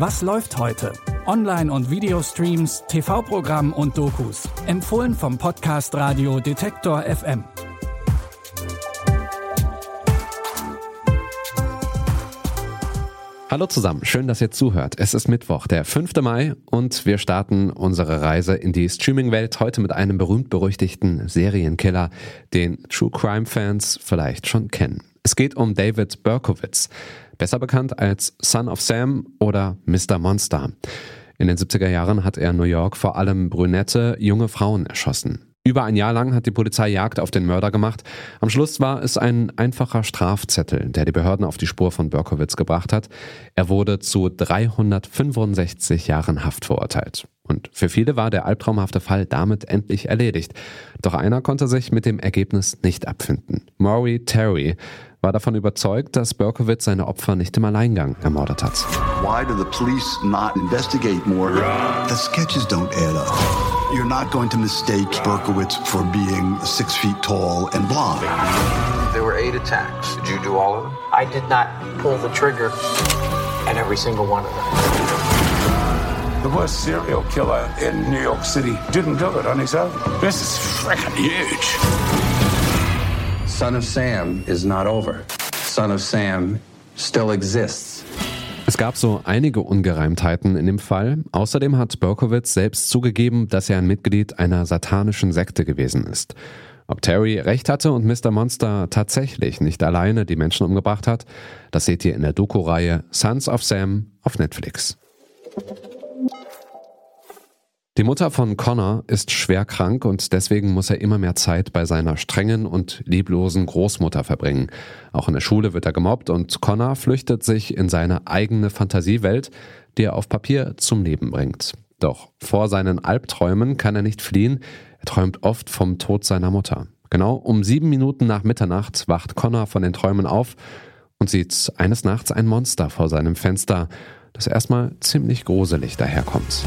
Was läuft heute? Online- und Videostreams, TV-Programm und Dokus. Empfohlen vom Podcast Radio Detektor FM. Hallo zusammen, schön, dass ihr zuhört. Es ist Mittwoch, der 5. Mai und wir starten unsere Reise in die Streaming-Welt heute mit einem berühmt-berüchtigten Serienkiller, den True Crime-Fans vielleicht schon kennen. Es geht um David Berkowitz, besser bekannt als Son of Sam oder Mr. Monster. In den 70er Jahren hat er in New York vor allem brünette, junge Frauen erschossen. Über ein Jahr lang hat die Polizei Jagd auf den Mörder gemacht. Am Schluss war es ein einfacher Strafzettel, der die Behörden auf die Spur von Berkowitz gebracht hat. Er wurde zu 365 Jahren Haft verurteilt. Und für viele war der albtraumhafte Fall damit endlich erledigt. Doch einer konnte sich mit dem Ergebnis nicht abfinden. Maury Terry war davon überzeugt, dass Berkowitz seine Opfer nicht im Alleingang ermordet hat. Why do the police not investigate more? The sketches don't add up. You're not going to mistake Berkowitz for being six feet tall and blonde. There were eight attacks. Did you do all of them? I did not pull the trigger at every single one of them. The worst serial killer in New York City didn't do it on his own. This is freaking huge. Son of Sam is not over. Son of Sam still exists. Es gab so einige Ungereimtheiten in dem Fall. Außerdem hat Berkowitz selbst zugegeben, dass er ein Mitglied einer satanischen Sekte gewesen ist. Ob Terry recht hatte und Mr. Monster tatsächlich nicht alleine die Menschen umgebracht hat, das seht ihr in der Doku-Reihe Sons of Sam auf Netflix. Die Mutter von Connor ist schwer krank und deswegen muss er immer mehr Zeit bei seiner strengen und lieblosen Großmutter verbringen. Auch in der Schule wird er gemobbt und Connor flüchtet sich in seine eigene Fantasiewelt, die er auf Papier zum Leben bringt. Doch vor seinen Albträumen kann er nicht fliehen, er träumt oft vom Tod seiner Mutter. Genau um sieben Minuten nach Mitternacht wacht Connor von den Träumen auf und sieht eines Nachts ein Monster vor seinem Fenster, das erstmal ziemlich gruselig daherkommt.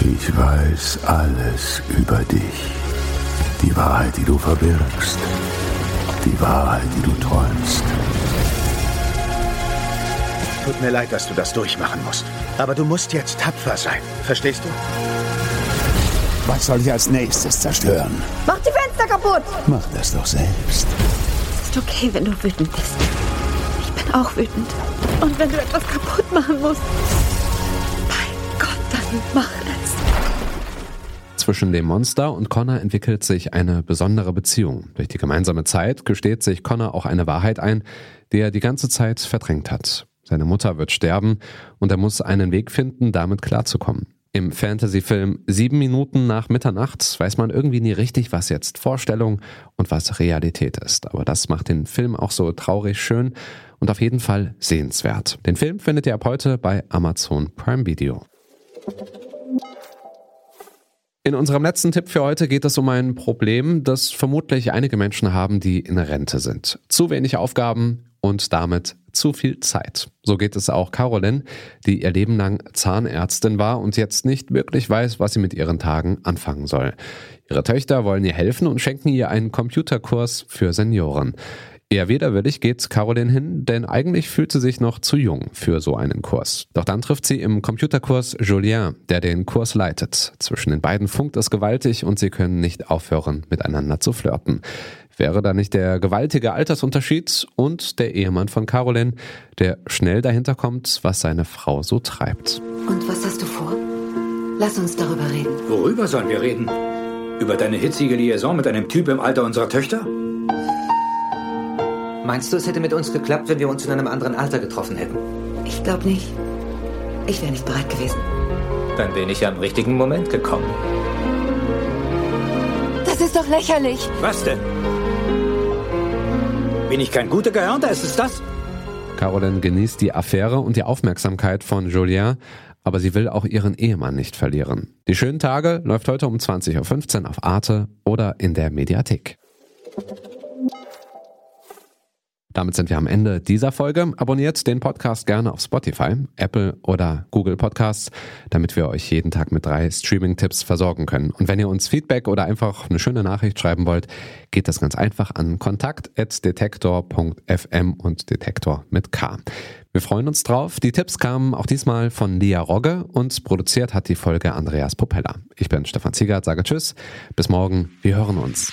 Ich weiß alles über dich. Die Wahrheit, die du verbirgst. Die Wahrheit, die du träumst. Tut mir leid, dass du das durchmachen musst. Aber du musst jetzt tapfer sein. Verstehst du? Was soll ich als nächstes zerstören? Mach die Fenster kaputt! Mach das doch selbst. Es ist okay, wenn du wütend bist. Ich bin auch wütend. Und wenn du etwas kaputt machen musst, mach es. Zwischen dem Monster und Connor entwickelt sich eine besondere Beziehung. Durch die gemeinsame Zeit gesteht sich Connor auch eine Wahrheit ein, die er die ganze Zeit verdrängt hat. Seine Mutter wird sterben und er muss einen Weg finden, damit klarzukommen. Im Fantasy-Film Sieben Minuten nach Mitternacht weiß man irgendwie nie richtig, was jetzt Vorstellung und was Realität ist. Aber das macht den Film auch so traurig schön und auf jeden Fall sehenswert. Den Film findet ihr ab heute bei Amazon Prime Video. In unserem letzten Tipp für heute geht es um ein Problem, das vermutlich einige Menschen haben, die in Rente sind. Zu wenig Aufgaben und damit zu viel Zeit. So geht es auch Caroline, die ihr Leben lang Zahnärztin war und jetzt nicht wirklich weiß, was sie mit ihren Tagen anfangen soll. Ihre Töchter wollen ihr helfen und schenken ihr einen Computerkurs für Senioren. Eher widerwillig geht Caroline hin, denn eigentlich fühlt sie sich noch zu jung für so einen Kurs. Doch dann trifft sie im Computerkurs Julien, der den Kurs leitet. Zwischen den beiden funkt es gewaltig und sie können nicht aufhören, miteinander zu flirten. Wäre da nicht der gewaltige Altersunterschied und der Ehemann von Caroline, der schnell dahinter kommt, was seine Frau so treibt. Und was hast du vor? Lass uns darüber reden. Worüber sollen wir reden? Über deine hitzige Liaison mit einem Typ im Alter unserer Töchter? Meinst du, es hätte mit uns geklappt, wenn wir uns in einem anderen Alter getroffen hätten? Ich glaube nicht. Ich wäre nicht bereit gewesen. Dann bin ich am richtigen Moment gekommen. Das ist doch lächerlich. Was denn? Bin ich kein guter Gehörnter? Ist es das? Caroline genießt die Affäre und die Aufmerksamkeit von Julien, aber sie will auch ihren Ehemann nicht verlieren. Die schönen Tage läuft heute um 20.15 Uhr auf Arte oder in der Mediathek. Damit sind wir am Ende dieser Folge. Abonniert den Podcast gerne auf Spotify, Apple oder Google Podcasts, damit wir euch jeden Tag mit drei Streaming-Tipps versorgen können. Und wenn ihr uns Feedback oder einfach eine schöne Nachricht schreiben wollt, geht das ganz einfach an kontakt.detektor.fm und Detektor mit K. Wir freuen uns drauf. Die Tipps kamen auch diesmal von Lia Rogge und produziert hat die Folge Andreas Popella. Ich bin Stefan Ziegert, sage Tschüss. Bis morgen. Wir hören uns.